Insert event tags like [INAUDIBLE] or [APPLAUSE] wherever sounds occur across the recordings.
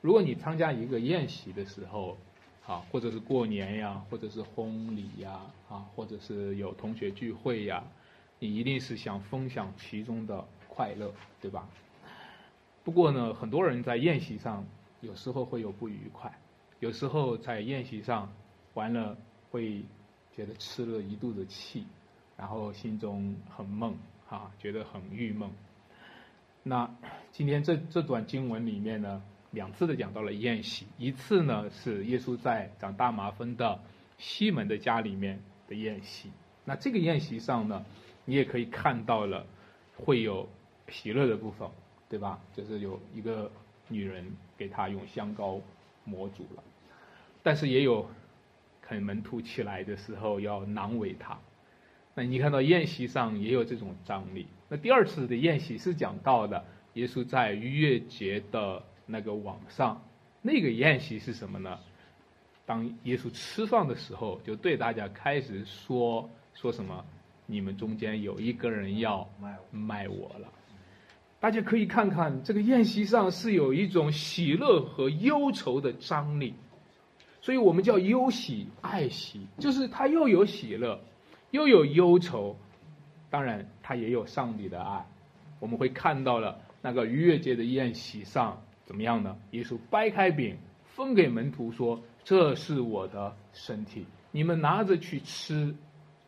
如果你参加一个宴席的时候，啊，或者是过年呀，或者是婚礼呀，啊，或者是有同学聚会呀，你一定是想分享其中的快乐，对吧？不过呢，很多人在宴席上有时候会有不愉快，有时候在宴席上完了会觉得吃了一肚子气，然后心中很闷，啊，觉得很郁闷。那今天这这段经文里面呢，两次的讲到了宴席，一次呢是耶稣在长大麻风的西门的家里面的宴席。那这个宴席上呢，你也可以看到了会有喜乐的部分。对吧？就是有一个女人给他用香膏抹足了，但是也有可能门徒起来的时候要难为他。那你看到宴席上也有这种张力。那第二次的宴席是讲到的，耶稣在逾越节的那个网上，那个宴席是什么呢？当耶稣吃饭的时候，就对大家开始说说什么？你们中间有一个人要卖我了。大家可以看看这个宴席上是有一种喜乐和忧愁的张力，所以我们叫忧喜爱喜，就是他又有喜乐，又有忧愁，当然他也有上帝的爱。我们会看到了那个逾越节的宴席上怎么样呢？耶稣掰开饼分给门徒说：“这是我的身体，你们拿着去吃，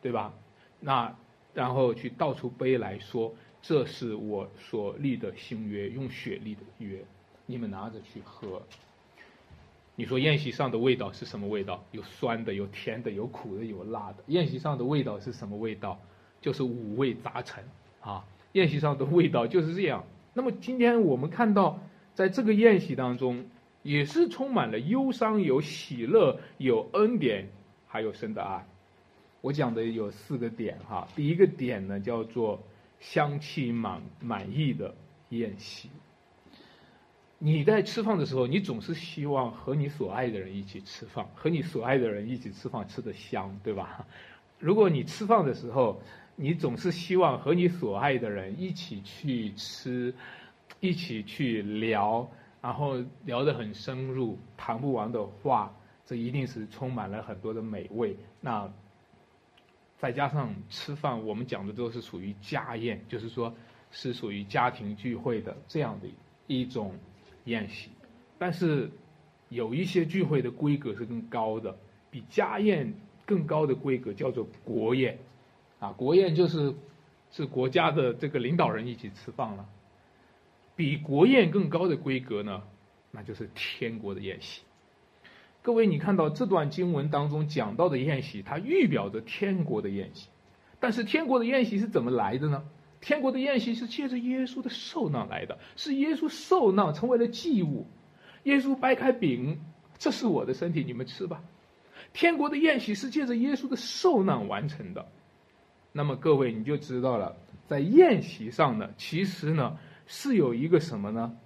对吧？”那然后去倒出杯来说。这是我所立的新约，用血立的约，你们拿着去喝。你说宴席上的味道是什么味道？有酸的，有甜的，有苦的，有辣的。宴席上的味道是什么味道？就是五味杂陈啊！宴席上的味道就是这样。那么今天我们看到，在这个宴席当中，也是充满了忧伤，有喜乐，有恩典，还有神的爱。我讲的有四个点哈。第一个点呢，叫做。香气满满意的宴席，你在吃饭的时候，你总是希望和你所爱的人一起吃饭，和你所爱的人一起吃饭吃的香，对吧？如果你吃饭的时候，你总是希望和你所爱的人一起去吃，一起去聊，然后聊得很深入，谈不完的话，这一定是充满了很多的美味。那。再加上吃饭，我们讲的都是属于家宴，就是说，是属于家庭聚会的这样的一种宴席。但是，有一些聚会的规格是更高的，比家宴更高的规格叫做国宴，啊，国宴就是是国家的这个领导人一起吃饭了。比国宴更高的规格呢，那就是天国的宴席。各位，你看到这段经文当中讲到的宴席，它预表着天国的宴席。但是天国的宴席是怎么来的呢？天国的宴席是借着耶稣的受难来的，是耶稣受难成为了祭物。耶稣掰开饼，这是我的身体，你们吃吧。天国的宴席是借着耶稣的受难完成的。那么各位你就知道了，在宴席上呢，其实呢是有一个什么呢？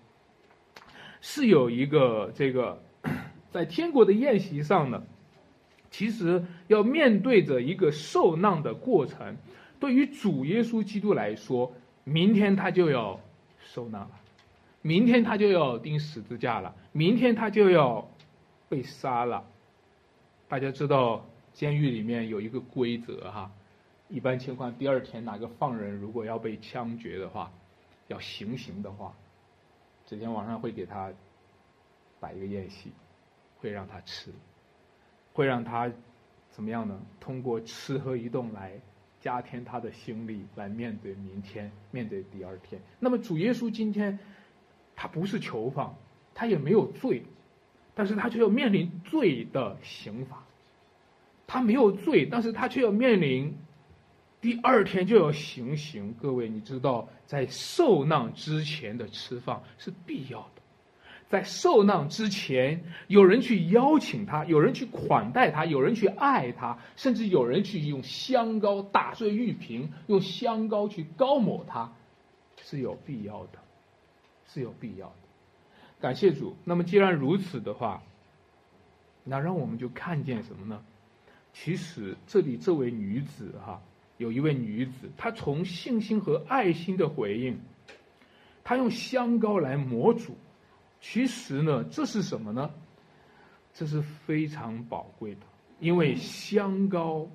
是有一个这个。[COUGHS] 在天国的宴席上呢，其实要面对着一个受难的过程。对于主耶稣基督来说，明天他就要受难了，明天他就要钉十字架了，明天他就要被杀了。大家知道，监狱里面有一个规则哈，一般情况，第二天哪个犯人如果要被枪决的话，要行刑的话，这天晚上会给他摆一个宴席。会让他吃，会让他怎么样呢？通过吃喝一动来加添他的心力，来面对明天，面对第二天。那么主耶稣今天，他不是囚犯，他也没有罪，但是他却要面临罪的刑罚。他没有罪，但是他却要面临第二天就要行刑。各位，你知道，在受难之前的吃饭是必要的。在受难之前，有人去邀请他，有人去款待他，有人去爱他，甚至有人去用香膏打碎玉瓶，用香膏去高抹他，是有必要的，是有必要的。感谢主。那么既然如此的话，那让我们就看见什么呢？其实这里这位女子哈，有一位女子，她从信心和爱心的回应，她用香膏来抹主。其实呢，这是什么呢？这是非常宝贵的，因为香膏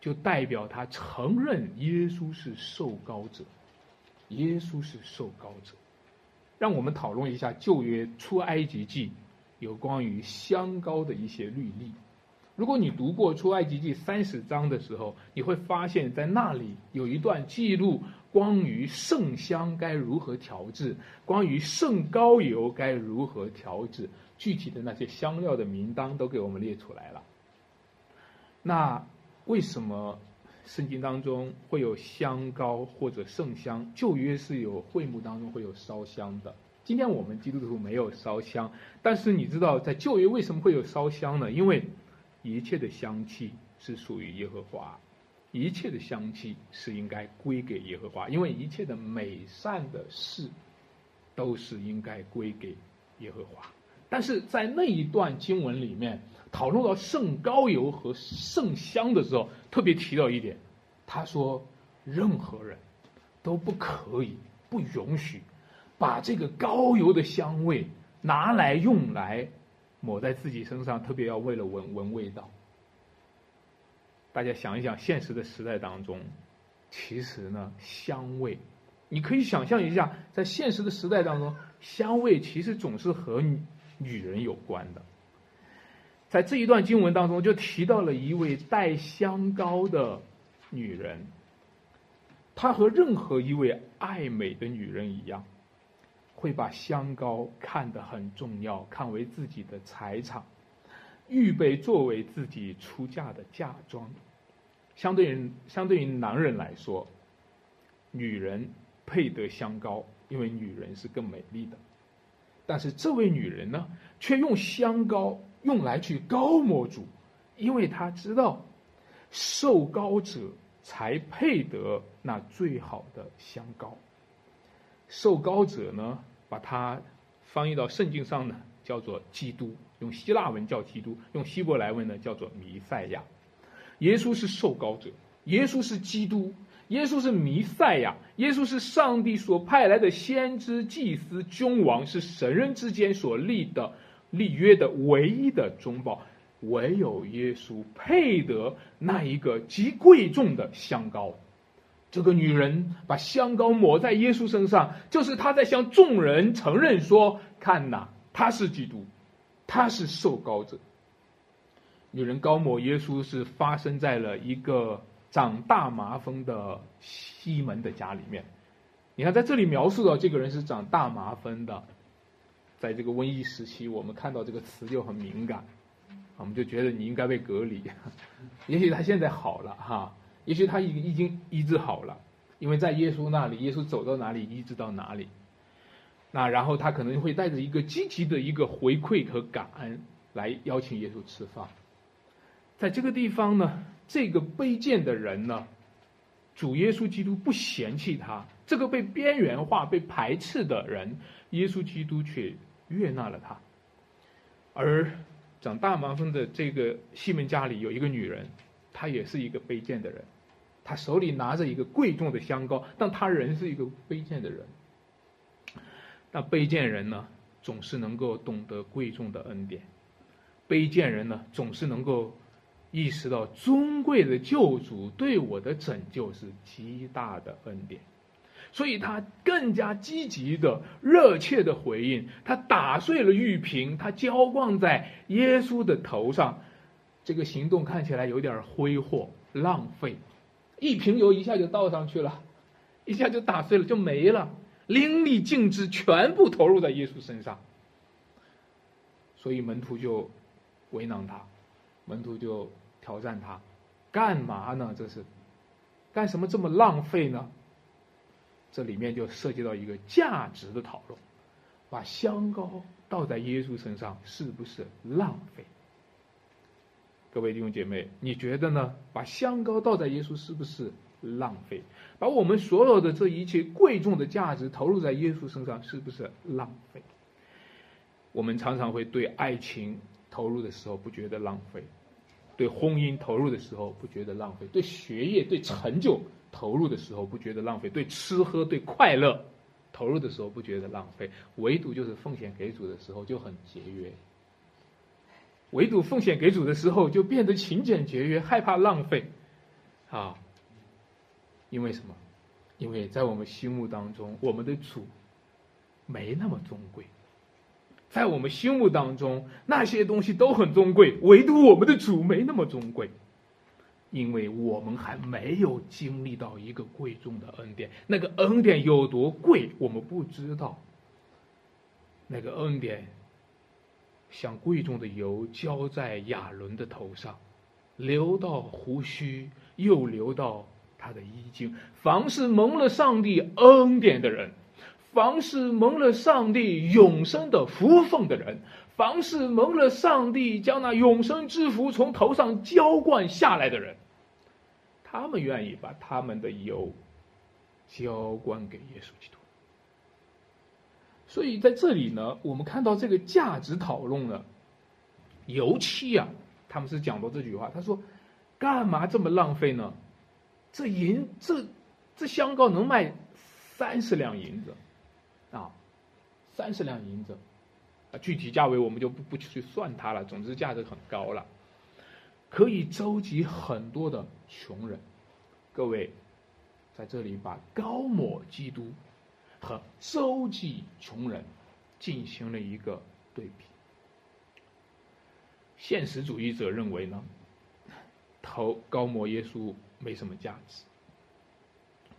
就代表她承认耶稣是受膏者，耶稣是受膏者。让我们讨论一下旧约出埃及记有关于香膏的一些律例。如果你读过出埃及记三十章的时候，你会发现在那里有一段记录关于圣香该如何调制，关于圣膏油该如何调制，具体的那些香料的名单都给我们列出来了。那为什么圣经当中会有香膏或者圣香？旧约是有会幕当中会有烧香的。今天我们基督徒没有烧香，但是你知道在旧约为什么会有烧香呢？因为一切的香气是属于耶和华，一切的香气是应该归给耶和华，因为一切的美善的事都是应该归给耶和华。但是在那一段经文里面，讨论到圣膏油和圣香的时候，特别提到一点，他说任何人都不可以、不允许把这个膏油的香味拿来用来。抹在自己身上，特别要为了闻闻味道。大家想一想，现实的时代当中，其实呢，香味，你可以想象一下，在现实的时代当中，香味其实总是和女人有关的。在这一段经文当中，就提到了一位带香膏的女人，她和任何一位爱美的女人一样。会把香膏看得很重要，看为自己的财产，预备作为自己出嫁的嫁妆。相对于相对于男人来说，女人配得香膏，因为女人是更美丽的。但是这位女人呢，却用香膏用来去高抹主，因为她知道受膏者才配得那最好的香膏。受膏者呢，把它翻译到圣经上呢，叫做基督，用希腊文叫基督，用希伯来文呢叫做弥赛亚。耶稣是受膏者，耶稣是基督，耶稣是弥赛亚，耶稣是上帝所派来的先知、祭司、君王，是神人之间所立的立约的唯一的中保，唯有耶稣配得那一个极贵重的香膏。这个女人把香膏抹在耶稣身上，就是她在向众人承认说：“看呐，他是基督，他是受膏者。”女人高抹耶稣是发生在了一个长大麻风的西门的家里面。你看，在这里描述到这个人是长大麻风的，在这个瘟疫时期，我们看到这个词就很敏感，我们就觉得你应该被隔离。[LAUGHS] 也许他现在好了哈。也许他已已经医治好了，因为在耶稣那里，耶稣走到哪里医治到哪里。那然后他可能会带着一个积极的一个回馈和感恩来邀请耶稣吃饭。在这个地方呢，这个卑贱的人呢，主耶稣基督不嫌弃他，这个被边缘化、被排斥的人，耶稣基督却悦纳了他。而长大麻风的这个西门家里有一个女人，她也是一个卑贱的人。他手里拿着一个贵重的香膏，但他仍是一个卑贱的人。那卑贱人呢，总是能够懂得贵重的恩典；卑贱人呢，总是能够意识到尊贵的救主对我的拯救是极大的恩典，所以他更加积极的、热切的回应。他打碎了玉瓶，他浇灌在耶稣的头上。这个行动看起来有点挥霍、浪费。一瓶油一下就倒上去了，一下就打碎了，就没了，淋漓尽致，全部投入在耶稣身上。所以门徒就为难他，门徒就挑战他，干嘛呢？这是干什么这么浪费呢？这里面就涉及到一个价值的讨论，把香膏倒在耶稣身上是不是浪费？各位弟兄姐妹，你觉得呢？把香膏倒在耶稣是不是浪费？把我们所有的这一切贵重的价值投入在耶稣身上是不是浪费？我们常常会对爱情投入的时候不觉得浪费，对婚姻投入的时候不觉得浪费，对学业、对成就投入的时候不觉得浪费，对吃喝、对快乐投入的时候不觉得浪费，唯独就是奉献给主的时候就很节约。唯独奉献给主的时候就变得勤俭节约，害怕浪费，啊，因为什么？因为在我们心目当中，我们的主没那么尊贵。在我们心目当中，那些东西都很尊贵，唯独我们的主没那么尊贵，因为我们还没有经历到一个贵重的恩典。那个恩典有多贵，我们不知道。那个恩典像贵重的油浇在亚伦的头上，流到胡须，又流到他的衣襟。凡是蒙了上帝恩典的人。凡是蒙了上帝永生的福分的人，凡是蒙了上帝将那永生之福从头上浇灌下来的人，他们愿意把他们的油浇灌给耶稣基督。所以在这里呢，我们看到这个价值讨论呢，尤其啊，他们是讲到这句话，他说：“干嘛这么浪费呢？这银这这香膏能卖三十两银子。”啊，三十两银子，啊，具体价位我们就不不去算它了。总之价值很高了，可以周集很多的穷人。各位，在这里把高抹基督和周济穷人进行了一个对比。现实主义者认为呢，投高摩耶稣没什么价值，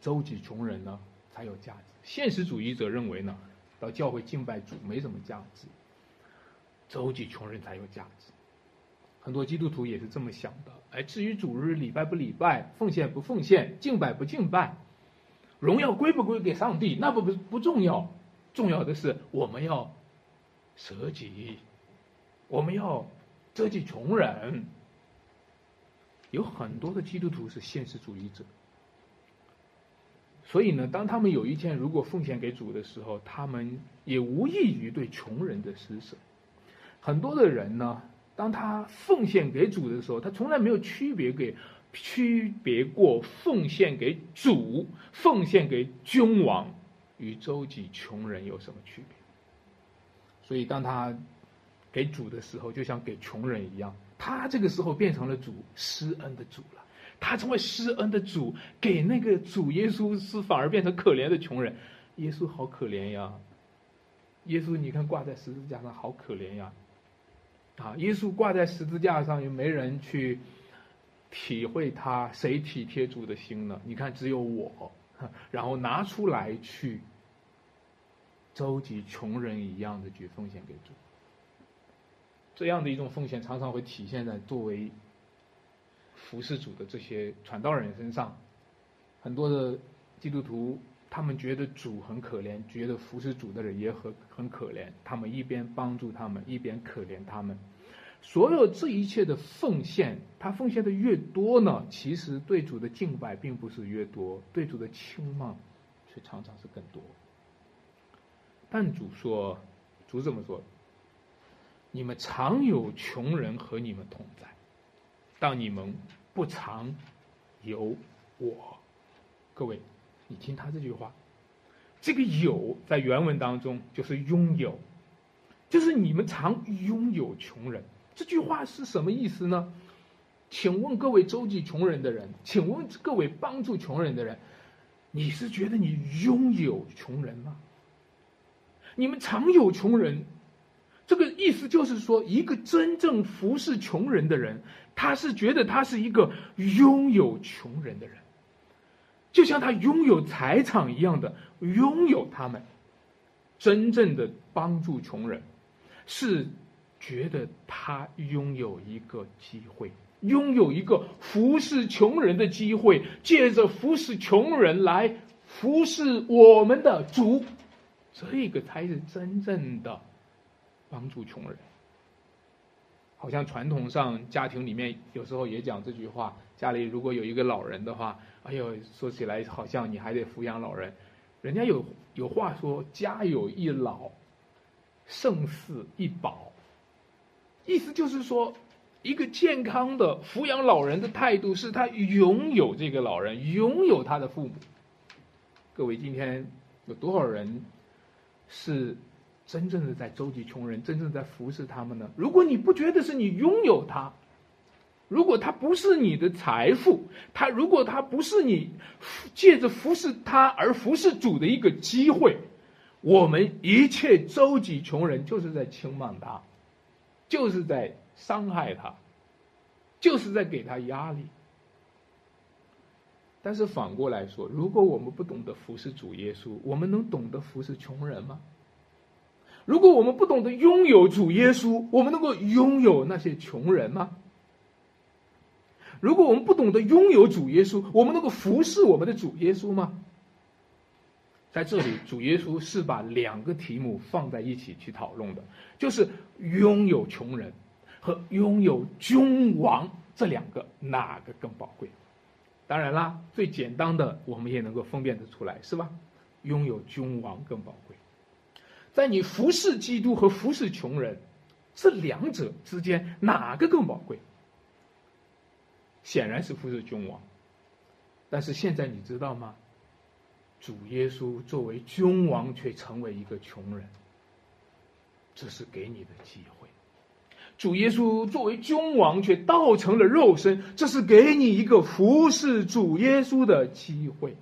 周济穷人呢才有价值。现实主义者认为呢，到教会敬拜主没什么价值，周济穷人才有价值。很多基督徒也是这么想的。哎，至于主日礼拜不礼拜，奉献不奉献，敬拜不敬拜，荣耀归不归给上帝，那不不不重要。重要的是我们要舍己，我们要周济穷人。有很多的基督徒是现实主义者。所以呢，当他们有一天如果奉献给主的时候，他们也无异于对穷人的施舍。很多的人呢，当他奉献给主的时候，他从来没有区别给区别过奉献给主、奉献给君王与周济穷人有什么区别。所以，当他给主的时候，就像给穷人一样，他这个时候变成了主施恩的主了。他成为施恩的主，给那个主耶稣是反而变成可怜的穷人。耶稣好可怜呀！耶稣，你看挂在十字架上好可怜呀！啊，耶稣挂在十字架上，又没人去体会他，谁体贴主的心呢？你看，只有我，[LAUGHS] 然后拿出来去周济穷人一样的去奉献给主。这样的一种奉献，常常会体现在作为。服侍主的这些传道人身上，很多的基督徒，他们觉得主很可怜，觉得服侍主的人也很很可怜。他们一边帮助他们，一边可怜他们。所有这一切的奉献，他奉献的越多呢，其实对主的敬拜并不是越多，对主的轻慢却常常是更多。但主说，主怎么说？你们常有穷人和你们同在，当你们。不常有我，各位，你听他这句话，这个“有”在原文当中就是拥有，就是你们常拥有穷人。这句话是什么意思呢？请问各位周济穷人的人，请问各位帮助穷人的人，你是觉得你拥有穷人吗？你们常有穷人。这个意思就是说，一个真正服侍穷人的人，他是觉得他是一个拥有穷人的人，就像他拥有财产一样的拥有他们。真正的帮助穷人，是觉得他拥有一个机会，拥有一个服侍穷人的机会，借着服侍穷人来服侍我们的主，这个才是真正的。帮助穷人，好像传统上家庭里面有时候也讲这句话：家里如果有一个老人的话，哎呦，说起来好像你还得抚养老人。人家有有话说：“家有一老，胜似一宝。”意思就是说，一个健康的抚养老人的态度，是他拥有这个老人，拥有他的父母。各位，今天有多少人是真正的在周济穷人，真正在服侍他们呢？如果你不觉得是你拥有他，如果他不是你的财富，他如果他不是你借着服侍他而服侍主的一个机会，我们一切周济穷人就是在轻慢他，就是在伤害他，就是在给他压力。但是反过来说，如果我们不懂得服侍主耶稣，我们能懂得服侍穷人吗？如果我们不懂得拥有主耶稣，我们能够拥有那些穷人吗？如果我们不懂得拥有主耶稣，我们能够服侍我们的主耶稣吗？在这里，主耶稣是把两个题目放在一起去讨论的，就是拥有穷人和拥有君王这两个哪个更宝贵？当然啦，最简单的我们也能够分辨得出来，是吧？拥有君王更宝贵。在你服侍基督和服侍穷人这两者之间，哪个更宝贵？显然是服侍君王。但是现在你知道吗？主耶稣作为君王，却成为一个穷人，这是给你的机会。主耶稣作为君王，却道成了肉身，这是给你一个服侍主耶稣的机会。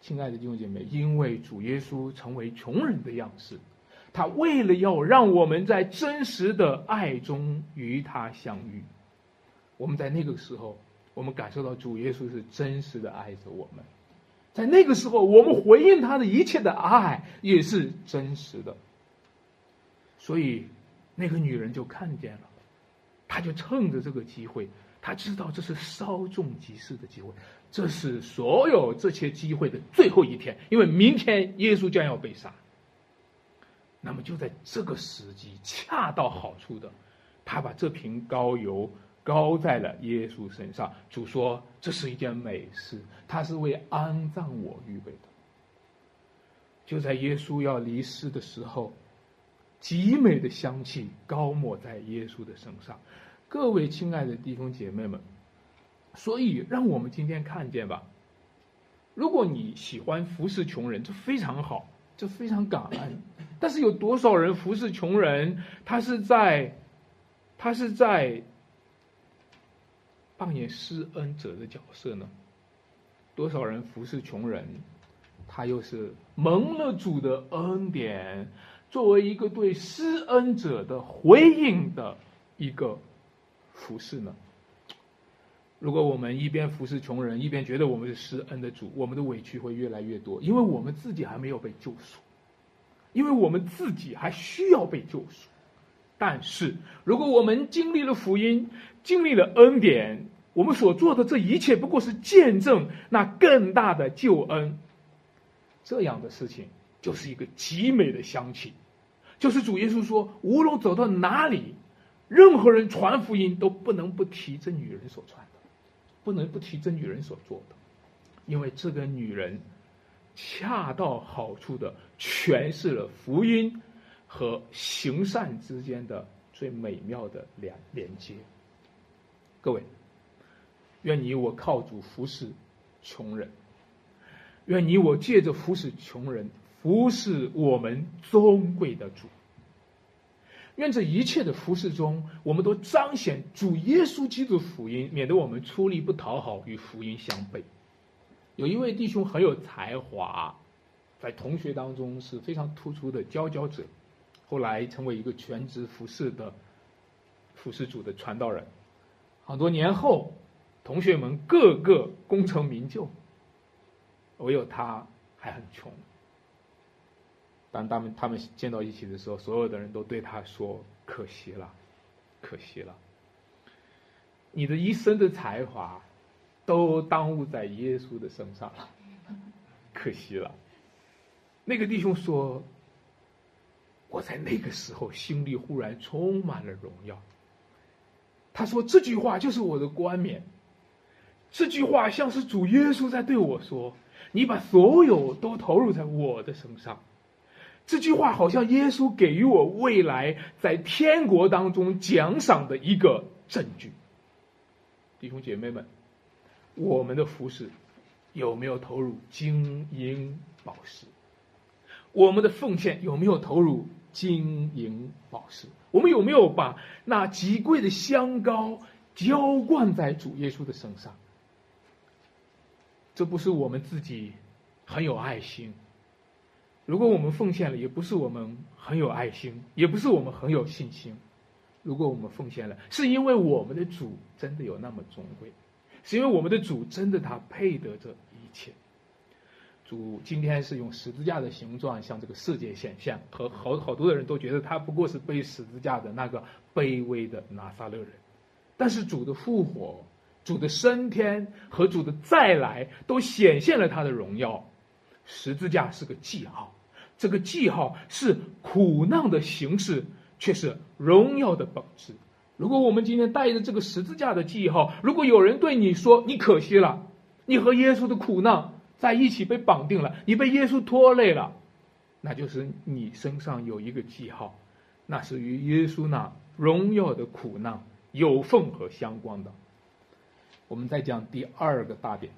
亲爱的弟兄姐妹，因为主耶稣成为穷人的样式，他为了要让我们在真实的爱中与他相遇，我们在那个时候，我们感受到主耶稣是真实的爱着我们，在那个时候，我们回应他的一切的爱也是真实的，所以。那个女人就看见了，她就趁着这个机会，她知道这是稍纵即逝的机会，这是所有这些机会的最后一天，因为明天耶稣将要被杀。那么就在这个时机，恰到好处的，他把这瓶膏油高在了耶稣身上。主说：“这是一件美事，他是为安葬我预备的。”就在耶稣要离世的时候。极美的香气高抹在耶稣的身上，各位亲爱的弟兄姐妹们，所以让我们今天看见吧。如果你喜欢服侍穷人，这非常好，这非常感恩。但是有多少人服侍穷人，他是在，他是在扮演施恩者的角色呢？多少人服侍穷人，他又是蒙了主的恩典？作为一个对施恩者的回应的一个服饰呢？如果我们一边服侍穷人，一边觉得我们是施恩的主，我们的委屈会越来越多，因为我们自己还没有被救赎，因为我们自己还需要被救赎。但是，如果我们经历了福音，经历了恩典，我们所做的这一切不过是见证那更大的救恩，这样的事情。就是一个极美的香气，就是主耶稣说，无论走到哪里，任何人传福音都不能不提这女人所传的，不能不提这女人所做的，因为这个女人恰到好处的诠释了福音和行善之间的最美妙的连连接。各位，愿你我靠主服侍穷人，愿你我借着服侍穷人。服侍我们尊贵的主，愿这一切的服侍中，我们都彰显主耶稣基督福音，免得我们出力不讨好，与福音相悖。有一位弟兄很有才华，在同学当中是非常突出的佼佼者，后来成为一个全职服侍的服侍主的传道人。很多年后，同学们个个功成名就，唯有他还很穷。当他们他们见到一起的时候，所有的人都对他说：“可惜了，可惜了，你的一生的才华都耽误在耶稣的身上了，[LAUGHS] 可惜了。”那个弟兄说：“我在那个时候心里忽然充满了荣耀。”他说：“这句话就是我的冠冕，这句话像是主耶稣在对我说：‘你把所有都投入在我的身上。’”这句话好像耶稣给予我未来在天国当中奖赏的一个证据。弟兄姐妹们，我们的服饰有没有投入金银宝石？我们的奉献有没有投入金银宝石？我们有没有把那极贵的香膏浇灌在主耶稣的身上？这不是我们自己很有爱心。如果我们奉献了，也不是我们很有爱心，也不是我们很有信心。如果我们奉献了，是因为我们的主真的有那么尊贵，是因为我们的主真的他配得这一切。主今天是用十字架的形状向这个世界显现，和好好多的人都觉得他不过是背十字架的那个卑微的拿撒勒人，但是主的复活、主的升天和主的再来都显现了他的荣耀。十字架是个记号。这个记号是苦难的形式，却是荣耀的本质。如果我们今天带着这个十字架的记号，如果有人对你说你可惜了，你和耶稣的苦难在一起被绑定了，你被耶稣拖累了，那就是你身上有一个记号，那是与耶稣那荣耀的苦难有份和相关的。我们再讲第二个大点，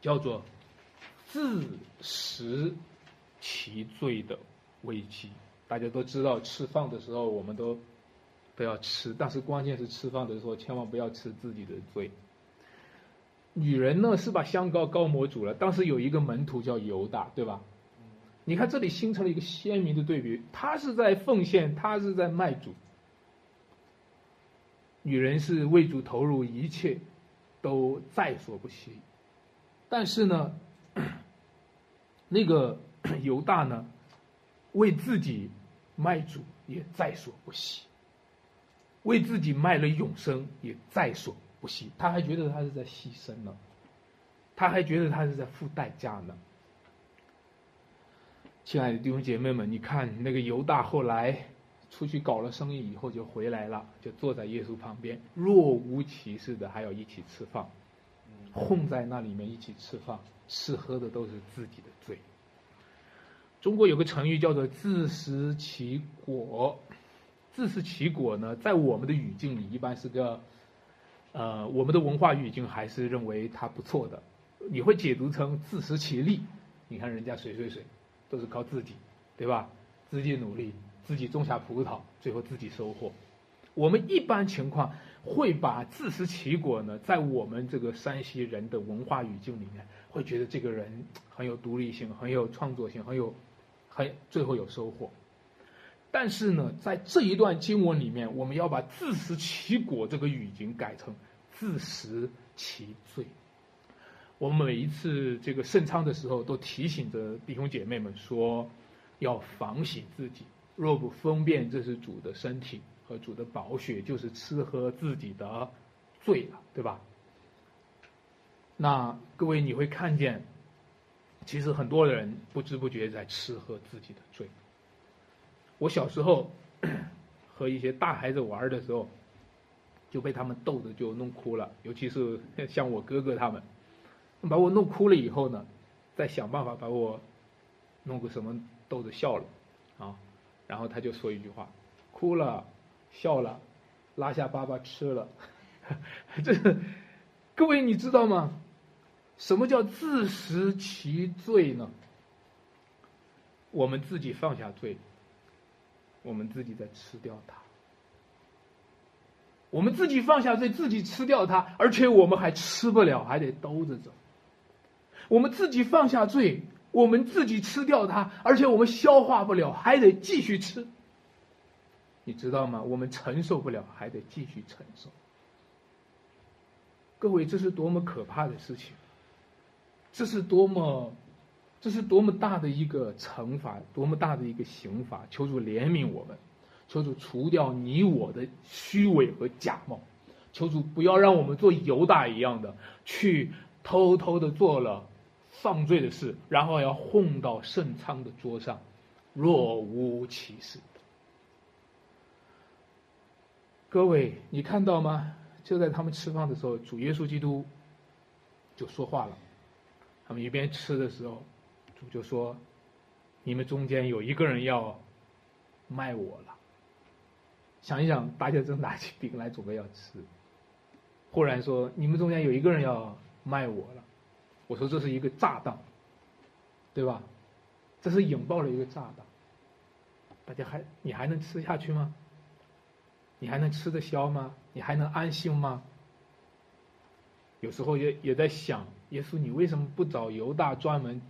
叫做自食。其罪的危机，大家都知道，吃饭的时候我们都都要吃，但是关键是吃饭的时候千万不要吃自己的罪。女人呢是把香膏膏抹主了，当时有一个门徒叫犹大，对吧？你看这里形成了一个鲜明的对比，他是在奉献，他是在卖主。女人是为主投入一切，都在所不惜。但是呢，那个。犹大呢，为自己卖主也在所不惜，为自己卖了永生也在所不惜。他还觉得他是在牺牲呢，他还觉得他是在付代价呢。亲爱的弟兄姐妹们，你看那个犹大后来出去搞了生意以后就回来了，就坐在耶稣旁边，若无其事的还要一起吃饭，混在那里面一起吃饭，吃喝的都是自己的罪。中国有个成语叫做“自食其果”，“自食其果”呢，在我们的语境里一般是个，呃，我们的文化语境还是认为它不错的。你会解读成“自食其力”，你看人家谁谁谁，都是靠自己，对吧？自己努力，自己种下葡萄，最后自己收获。我们一般情况会把“自食其果”呢，在我们这个山西人的文化语境里面，会觉得这个人很有独立性，很有创作性，很有。很最后有收获，但是呢，在这一段经文里面，我们要把“自食其果”这个语境改成“自食其罪”。我们每一次这个圣餐的时候，都提醒着弟兄姐妹们说，要反省自己。若不分辨这是主的身体和主的宝血，就是吃喝自己的罪了，对吧？那各位，你会看见。其实很多人不知不觉在吃喝自己的罪。我小时候 [CLEARS THROAT] 和一些大孩子玩的时候，就被他们逗得就弄哭了。尤其是像我哥哥他们，把我弄哭了以后呢，再想办法把我弄个什么逗着笑了啊。然后他就说一句话：哭了，笑了，拉下粑粑吃了。[LAUGHS] 这各位你知道吗？什么叫自食其罪呢？我们自己放下罪，我们自己在吃掉它。我们自己放下罪，自己吃掉它，而且我们还吃不了，还得兜着走。我们自己放下罪，我们自己吃掉它，而且我们消化不了，还得继续吃。你知道吗？我们承受不了，还得继续承受。各位，这是多么可怕的事情！这是多么，这是多么大的一个惩罚，多么大的一个刑罚！求主怜悯我们，求主除掉你我的虚伪和假冒，求主不要让我们做犹大一样的去偷偷的做了犯罪的事，然后要混到圣餐的桌上，若无其事。各位，你看到吗？就在他们吃饭的时候，主耶稣基督就说话了。他们一边吃的时候，主就说：“你们中间有一个人要卖我了。”想一想，大家正拿起饼来准备要吃，忽然说：“你们中间有一个人要卖我了。”我说：“这是一个炸弹。”对吧？这是引爆了一个炸弹。大家还你还能吃下去吗？你还能吃得消吗？你还能安心吗？有时候也也在想，耶稣，你为什么不找犹大专门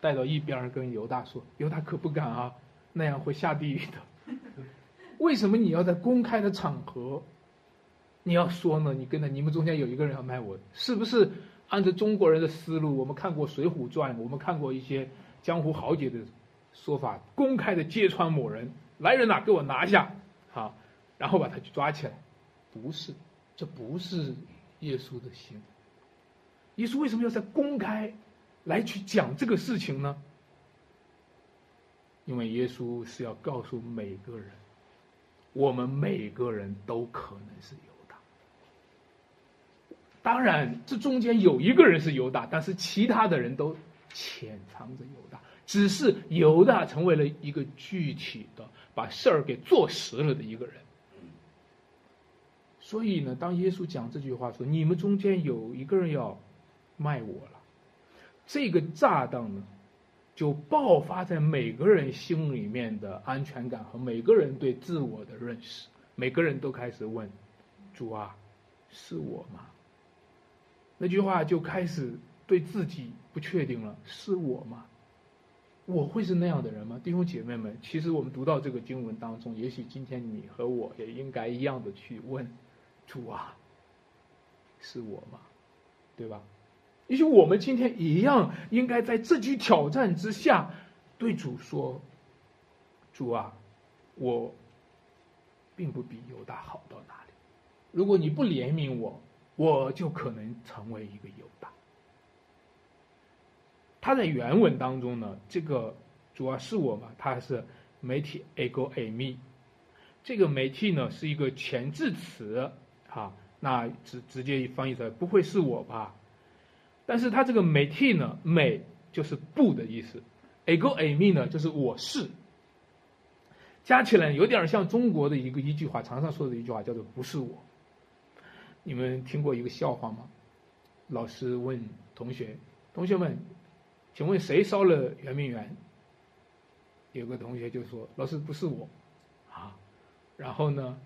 带到一边跟犹大说？犹大可不敢啊，那样会下地狱的。[LAUGHS] 为什么你要在公开的场合，你要说呢？你跟着你们中间有一个人要卖我，是不是？按照中国人的思路，我们看过《水浒传》，我们看过一些江湖豪杰的说法，公开的揭穿某人，来人呐，给我拿下，好，然后把他去抓起来。不是，这不是耶稣的心。耶稣为什么要在公开来去讲这个事情呢？因为耶稣是要告诉每个人，我们每个人都可能是有。当然，这中间有一个人是犹大，但是其他的人都潜藏着犹大，只是犹大成为了一个具体的把事儿给做实了的一个人。所以呢，当耶稣讲这句话说：“你们中间有一个人要卖我了”，这个炸弹呢，就爆发在每个人心里面的安全感和每个人对自我的认识，每个人都开始问：“主啊，是我吗？”那句话就开始对自己不确定了，是我吗？我会是那样的人吗？弟兄姐妹们，其实我们读到这个经文当中，也许今天你和我也应该一样的去问主啊，是我吗？对吧？也许我们今天一样应该在这句挑战之下对主说：“主啊，我并不比犹大好到哪里，如果你不怜悯我。”我就可能成为一个犹大。他在原文当中呢，这个主要是我嘛，他是媒体 ego a me，这个媒体呢是一个前置词，哈，那直直接翻译出来不会是我吧？但是他这个媒体呢，美就是不的意思，ego a me 呢就是我是，加起来有点像中国的一个一句话，常常说的一句话叫做不是我。你们听过一个笑话吗？老师问同学：“同学们，请问谁烧了圆明园？”有个同学就说：“老师不是我。”啊，然后呢，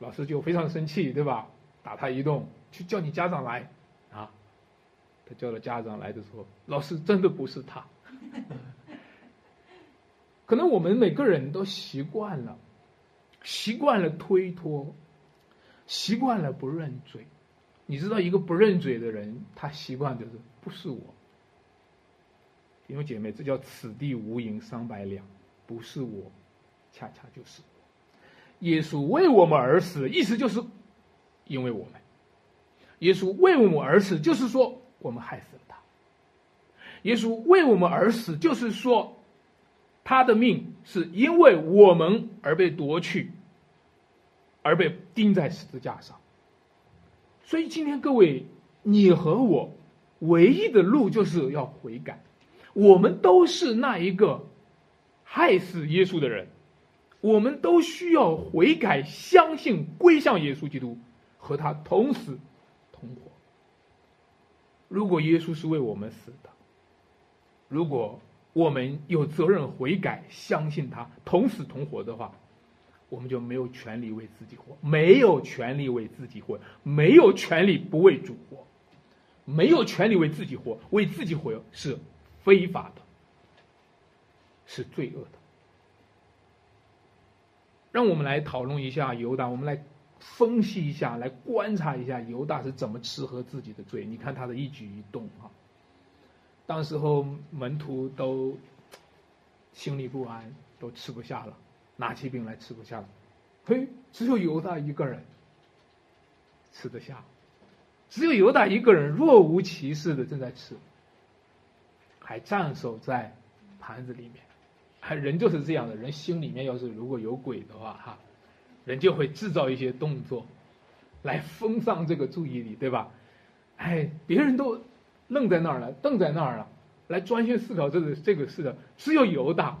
老师就非常生气，对吧？打他一顿，去叫你家长来。啊，他叫了家长来的时候，老师真的不是他。[LAUGHS] 可能我们每个人都习惯了，习惯了推脱。习惯了不认罪，你知道一个不认罪的人，他习惯就是不是我。弟兄姐妹，这叫此地无银三百两，不是我，恰恰就是我。耶稣为我们而死，意思就是因为我们。耶稣为我们而死，就是说我们害死了他。耶稣为我们而死，就是说他的命是因为我们而被夺去。而被钉在十字架上，所以今天各位，你和我唯一的路就是要悔改。我们都是那一个害死耶稣的人，我们都需要悔改，相信归向耶稣基督，和他同死同活。如果耶稣是为我们死的，如果我们有责任悔改，相信他同死同活的话。我们就没有权利为自己活，没有权利为自己活，没有权利不为主活，没有权利为自己活，为自己活是非法的，是罪恶的。让我们来讨论一下犹大，我们来分析一下，来观察一下犹大是怎么吃喝自己的罪。你看他的一举一动啊，当时候门徒都心里不安，都吃不下了。拿起饼来吃不下了，嘿，只有犹大一个人吃得下，只有犹大一个人若无其事的正在吃，还站守在盘子里面。还人就是这样的人，心里面要是如果有鬼的话，哈，人就会制造一些动作，来分散这个注意力，对吧？哎，别人都愣在那儿了，瞪在那儿了，来专心思考这个这个事的，只有犹大。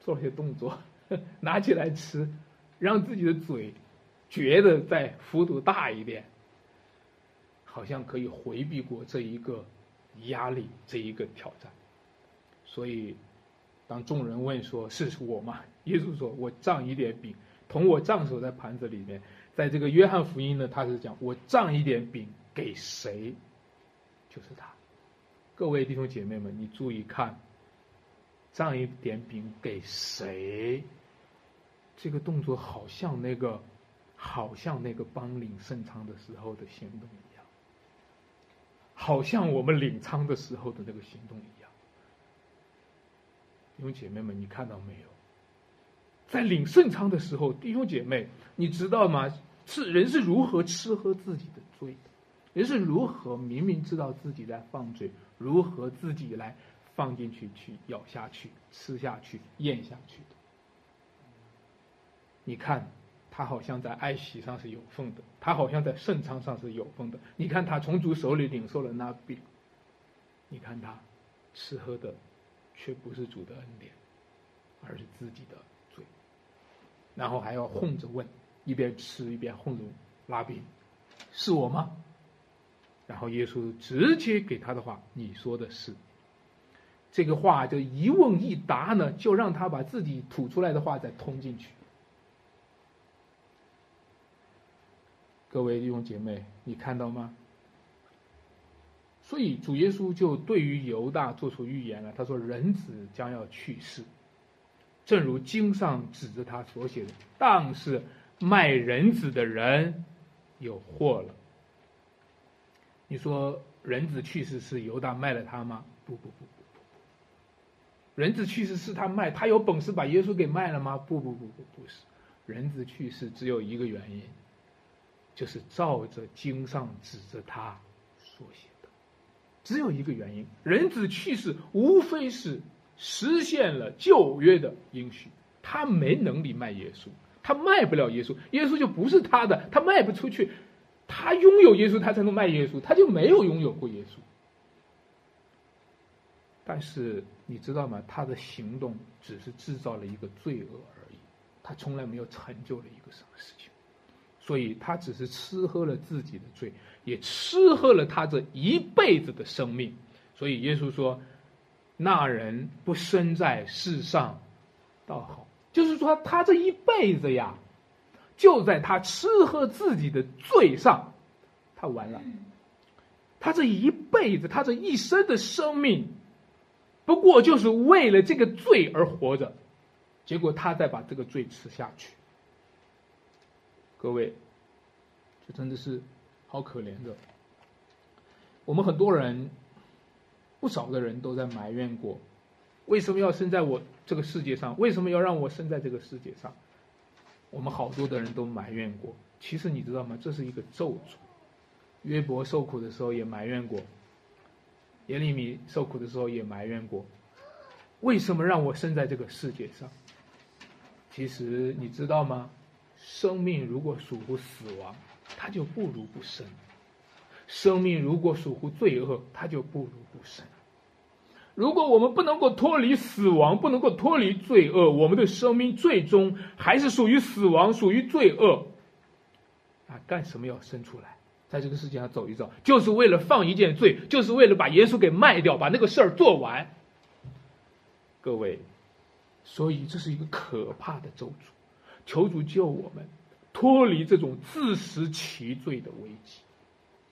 做了些动作，[LAUGHS] 拿起来吃，让自己的嘴觉得再幅度大一点，好像可以回避过这一个压力，这一个挑战。所以，当众人问说是我吗？耶稣说：“我仗一点饼，同我杖首在盘子里面。”在这个约翰福音呢，他是讲：“我仗一点饼给谁，就是他。”各位弟兄姐妹们，你注意看，上一点饼给谁？这个动作好像那个，好像那个帮领圣仓的时候的行动一样，好像我们领仓的时候的那个行动一样。弟兄姐妹们，你看到没有？在领圣仓的时候，弟兄姐妹，你知道吗？是人是如何吃喝自己的罪的？人是如何明明知道自己在放罪？如何自己来放进去、去咬下去、吃下去、咽下去的？你看，他好像在爱喜上是有份的，他好像在圣仓上是有份的。你看他从主手里领受了那饼，你看他吃喝的却不是主的恩典，而是自己的罪。然后还要哄着问，一边吃一边哄着拉饼，是我吗？然后耶稣直接给他的话：“你说的是。”这个话就一问一答呢，就让他把自己吐出来的话再通进去。各位弟兄姐妹，你看到吗？所以主耶稣就对于犹大做出预言了，他说：“人子将要去世，正如经上指着他所写的。但是卖人子的人有祸了。”你说人子去世是犹大卖了他吗？不不不，人子去世是他卖，他有本事把耶稣给卖了吗？不不不不不是，人子去世只有一个原因，就是照着经上指着他所写的，只有一个原因，人子去世无非是实现了旧约的应许，他没能力卖耶稣，他卖不了耶稣，耶稣就不是他的，他卖不出去。他拥有耶稣，他才能卖耶稣，他就没有拥有过耶稣。但是你知道吗？他的行动只是制造了一个罪恶而已，他从来没有成就了一个什么事情，所以他只是吃喝了自己的罪，也吃喝了他这一辈子的生命。所以耶稣说：“那人不生在世上，倒好。”就是说，他这一辈子呀。就在他吃喝自己的罪上，他完了。他这一辈子，他这一生的生命，不过就是为了这个罪而活着。结果他再把这个罪吃下去。各位，这真的是好可怜的。我们很多人，不少的人都在埋怨过：为什么要生在我这个世界上？为什么要让我生在这个世界上？我们好多的人都埋怨过，其实你知道吗？这是一个咒诅。约伯受苦的时候也埋怨过，耶利米受苦的时候也埋怨过，为什么让我生在这个世界上？其实你知道吗？生命如果属乎死亡，它就不如不生；生命如果属乎罪恶，它就不如不生。如果我们不能够脱离死亡，不能够脱离罪恶，我们的生命最终还是属于死亡，属于罪恶。啊，干什么要生出来，在这个世界上走一走，就是为了放一件罪，就是为了把耶稣给卖掉，把那个事儿做完。各位，所以这是一个可怕的咒诅，求主救我们脱离这种自食其罪的危机。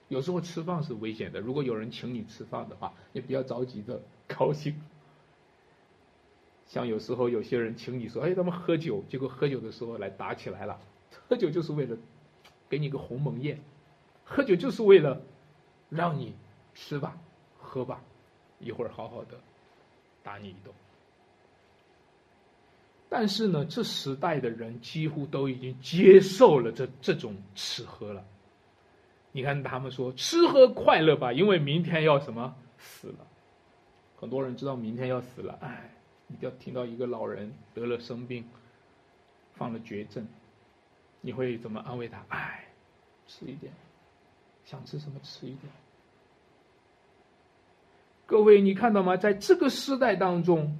有时候吃饭是危险的，如果有人请你吃饭的话，你不要着急的。高兴，像有时候有些人请你说：“哎，他们喝酒，结果喝酒的时候来打起来了。喝酒就是为了给你个鸿门宴，喝酒就是为了让你吃吧、喝吧，一会儿好好的打你一顿。”但是呢，这时代的人几乎都已经接受了这这种吃喝了。你看他们说：“吃喝快乐吧，因为明天要什么死了。”很多人知道明天要死了，哎，你要听到一个老人得了生病，犯了绝症，你会怎么安慰他？哎，吃一点，想吃什么吃一点。各位，你看到吗？在这个时代当中，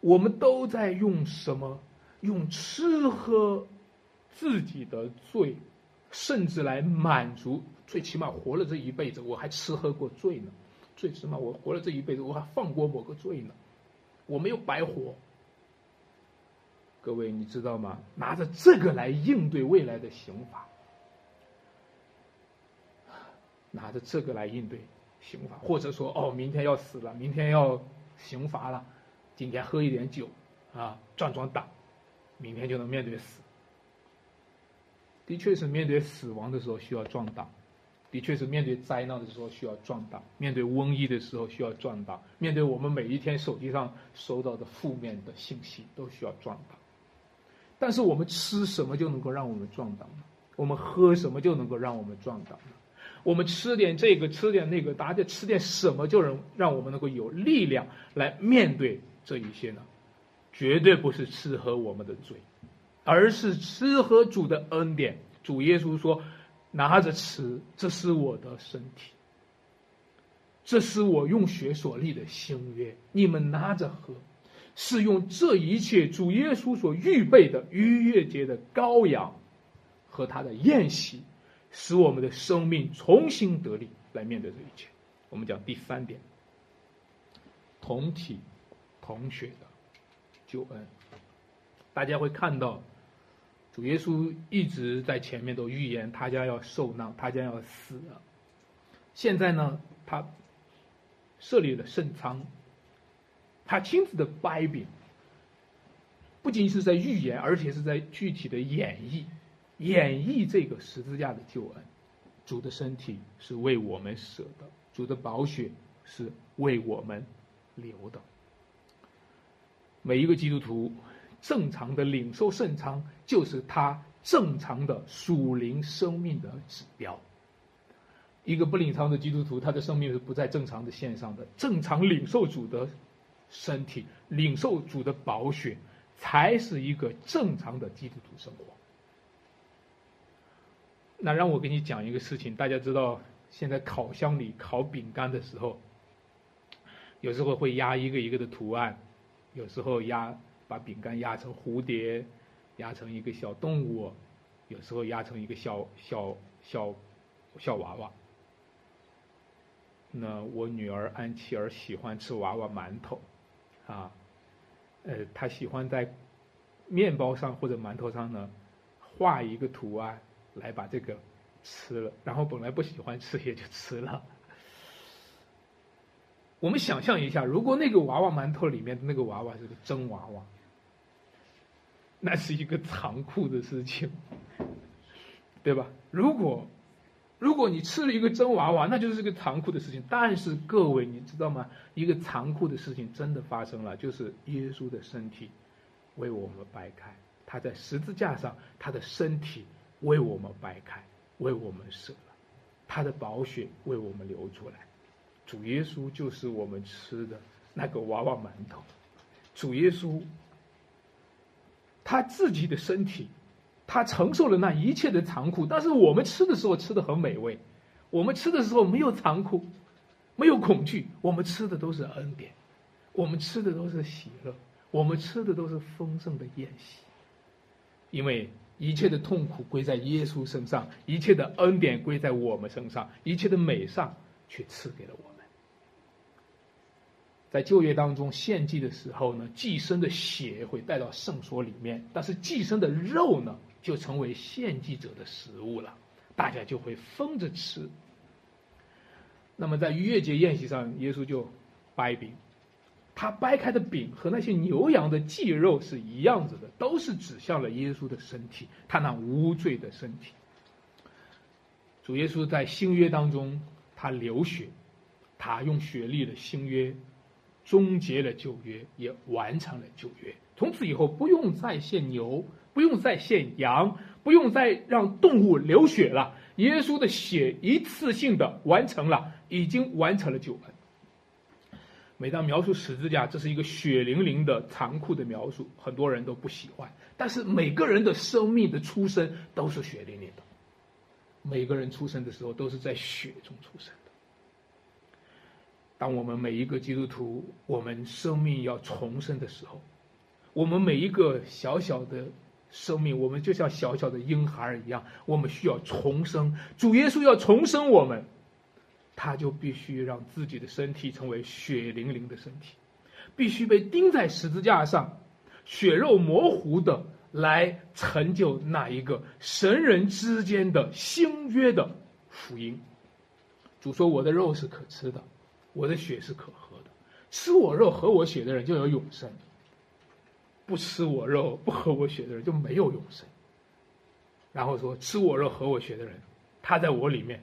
我们都在用什么？用吃喝自己的罪，甚至来满足。最起码活了这一辈子，我还吃喝过罪呢。最起码我活了这一辈子，我还放过某个罪呢。我没有白活。各位，你知道吗？拿着这个来应对未来的刑法，拿着这个来应对刑罚，或者说，哦，明天要死了，明天要刑罚了，今天喝一点酒，啊，壮壮胆，明天就能面对死。的确是面对死亡的时候需要壮胆，的确是面对灾难的时候需要壮胆，面对瘟疫的时候需要壮胆，面对我们每一天手机上收到的负面的信息都需要壮胆。但是我们吃什么就能够让我们壮胆呢？我们喝什么就能够让我们壮胆呢？我们吃点这个，吃点那个，大家吃点什么就能让我们能够有力量来面对这一些呢？绝对不是吃喝我们的罪。而是吃喝主的恩典，主耶稣说：“拿着吃，这是我的身体，这是我用血所立的新约。你们拿着喝，是用这一切主耶稣所预备的逾越节的羔羊和他的宴席，使我们的生命重新得力，来面对这一切。”我们讲第三点，同体同血的救恩，大家会看到。主耶稣一直在前面都预言他将要受难，他将要死了。现在呢，他设立了圣仓，他亲自的掰饼，不仅是在预言，而且是在具体的演绎，演绎这个十字架的救恩。主的身体是为我们舍的，主的宝血是为我们流的。每一个基督徒。正常的领受圣餐，就是他正常的属灵生命的指标。一个不领餐的基督徒，他的生命是不在正常的线上的。正常领受主的身体，领受主的宝血，才是一个正常的基督徒生活。那让我给你讲一个事情，大家知道，现在烤箱里烤饼干的时候，有时候会压一个一个的图案，有时候压。把饼干压成蝴蝶，压成一个小动物，有时候压成一个小小小小娃娃。那我女儿安琪儿喜欢吃娃娃馒头，啊，呃，她喜欢在面包上或者馒头上呢画一个图案来把这个吃了，然后本来不喜欢吃也就吃了。我们想象一下，如果那个娃娃馒头里面的那个娃娃是个真娃娃。那是一个残酷的事情，对吧？如果如果你吃了一个真娃娃，那就是个残酷的事情。但是各位，你知道吗？一个残酷的事情真的发生了，就是耶稣的身体为我们掰开，他在十字架上，他的身体为我们掰开，为我们舍了，他的宝血为我们流出来。主耶稣就是我们吃的那个娃娃馒头，主耶稣。他自己的身体，他承受了那一切的残酷，但是我们吃的时候吃的很美味，我们吃的时候没有残酷，没有恐惧，我们吃的都是恩典，我们吃的都是喜乐，我们吃的都是丰盛的宴席，因为一切的痛苦归在耶稣身上，一切的恩典归在我们身上，一切的美善却赐给了我们。在旧约当中献祭的时候呢，祭牲的血会带到圣所里面，但是祭牲的肉呢，就成为献祭者的食物了，大家就会分着吃。那么在逾越节宴席上，耶稣就掰饼，他掰开的饼和那些牛羊的祭肉是一样子的，都是指向了耶稣的身体，他那无罪的身体。主耶稣在新约当中，他流血，他用血立了新约。终结了旧约，也完成了旧约。从此以后，不用再献牛，不用再献羊，不用再让动物流血了。耶稣的血一次性的完成了，已经完成了救恩。每当描述十字架，这是一个血淋淋的、残酷的描述，很多人都不喜欢。但是每个人的生命的出生都是血淋淋的，每个人出生的时候都是在血中出生的。当我们每一个基督徒，我们生命要重生的时候，我们每一个小小的生命，我们就像小小的婴孩一样，我们需要重生。主耶稣要重生我们，他就必须让自己的身体成为血淋淋的身体，必须被钉在十字架上，血肉模糊的来成就那一个神人之间的新约的福音。主说：“我的肉是可吃的，我的血是可喝的。吃我肉、喝我血的人就有永生；不吃我肉、不喝我血的人就没有永生。”然后说：“吃我肉、喝我血的人，他在我里面，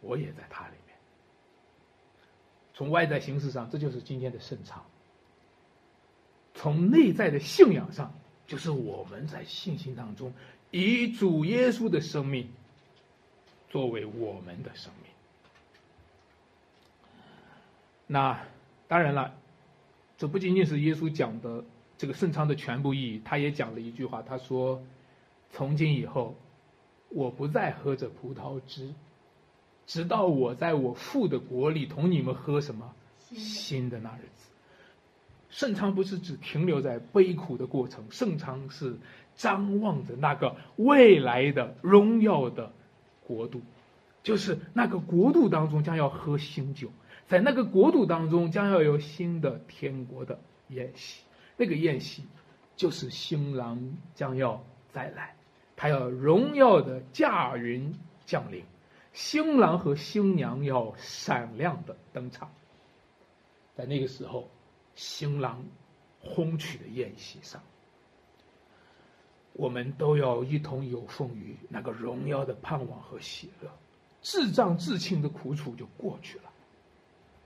我也在他里面。”从外在形式上，这就是今天的圣场；从内在的信仰上，就是我们在信心当中以主耶稣的生命作为我们的生命。那当然了，这不仅仅是耶稣讲的这个圣餐的全部意义，他也讲了一句话，他说：“从今以后，我不再喝着葡萄汁，直到我在我父的国里同你们喝什么新的那日子。”圣餐不是只停留在悲苦的过程，圣餐是张望着那个未来的荣耀的国度，就是那个国度当中将要喝新酒。在那个国度当中，将要有新的天国的宴席。那个宴席，就是新郎将要再来，他要荣耀的驾云降临，新郎和新娘要闪亮的登场。在那个时候，新郎轰取的宴席上，我们都要一同有奉于那个荣耀的盼望和喜乐，至障至轻的苦楚就过去了。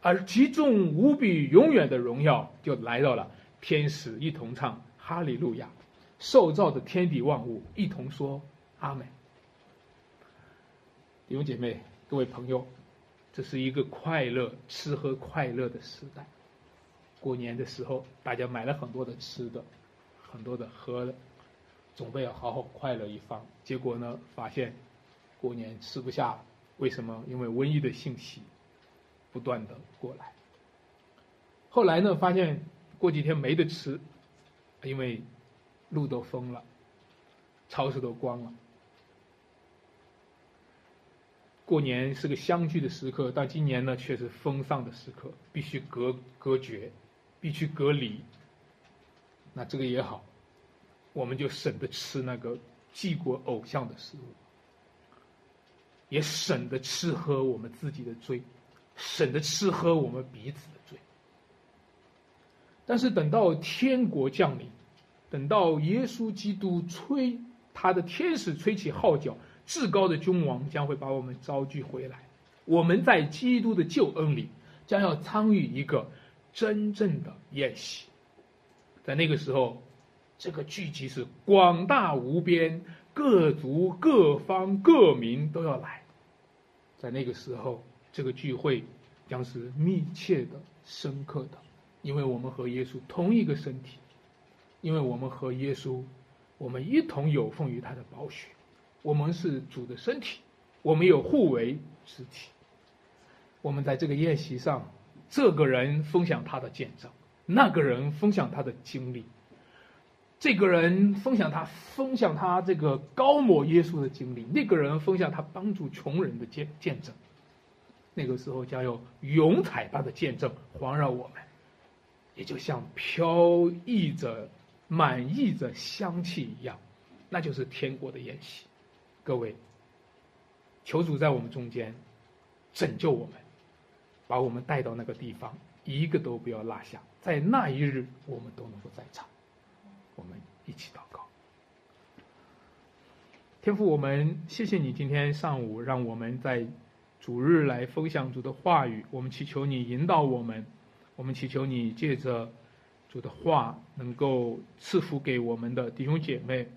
而其中无比永远的荣耀就来到了，天使一同唱哈利路亚，受造的天地万物一同说阿门。弟兄姐妹、各位朋友，这是一个快乐吃喝快乐的时代。过年的时候，大家买了很多的吃的，很多的喝的，准备要好好快乐一番。结果呢，发现过年吃不下，为什么？因为瘟疫的信息。不断的过来，后来呢，发现过几天没得吃，因为路都封了，超市都关了。过年是个相聚的时刻，但今年呢却是封丧的时刻，必须隔隔绝，必须隔离。那这个也好，我们就省得吃那个祭过偶像的食物，也省得吃喝我们自己的罪。省得吃喝我们彼此的罪，但是等到天国降临，等到耶稣基督吹他的天使吹起号角，至高的君王将会把我们召聚回来。我们在基督的救恩里，将要参与一个真正的宴席。在那个时候，这个聚集是广大无边，各族各方各民都要来。在那个时候。这个聚会将是密切的、深刻的，因为我们和耶稣同一个身体，因为我们和耶稣，我们一同有奉于他的宝血，我们是主的身体，我们有互为肢体。我们在这个宴席上，这个人分享他的见证，那个人分享他的经历，这个人分享他分享他这个高抹耶稣的经历，那个人分享他帮助穷人的见见证。那个时候将有云彩般的见证环绕我们，也就像飘逸着、满溢着香气一样，那就是天国的宴席。各位，求主在我们中间拯救我们，把我们带到那个地方，一个都不要落下。在那一日，我们都能够在场。我们一起祷告，天父，我们谢谢你今天上午让我们在。主日来分享主的话语，我们祈求你引导我们，我们祈求你借着主的话能够赐福给我们的弟兄姐妹，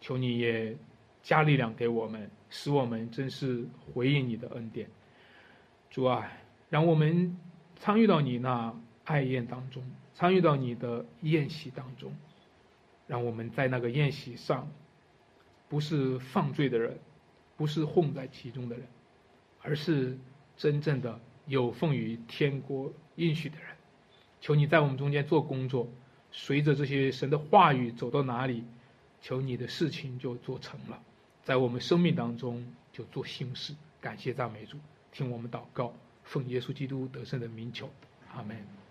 求你也加力量给我们，使我们真是回应你的恩典。主啊，让我们参与到你那爱宴当中，参与到你的宴席当中，让我们在那个宴席上，不是犯罪的人，不是混在其中的人。而是真正的有奉于天国应许的人，求你在我们中间做工作，随着这些神的话语走到哪里，求你的事情就做成了，在我们生命当中就做新事。感谢赞美主，听我们祷告，奉耶稣基督得胜的名求，阿门。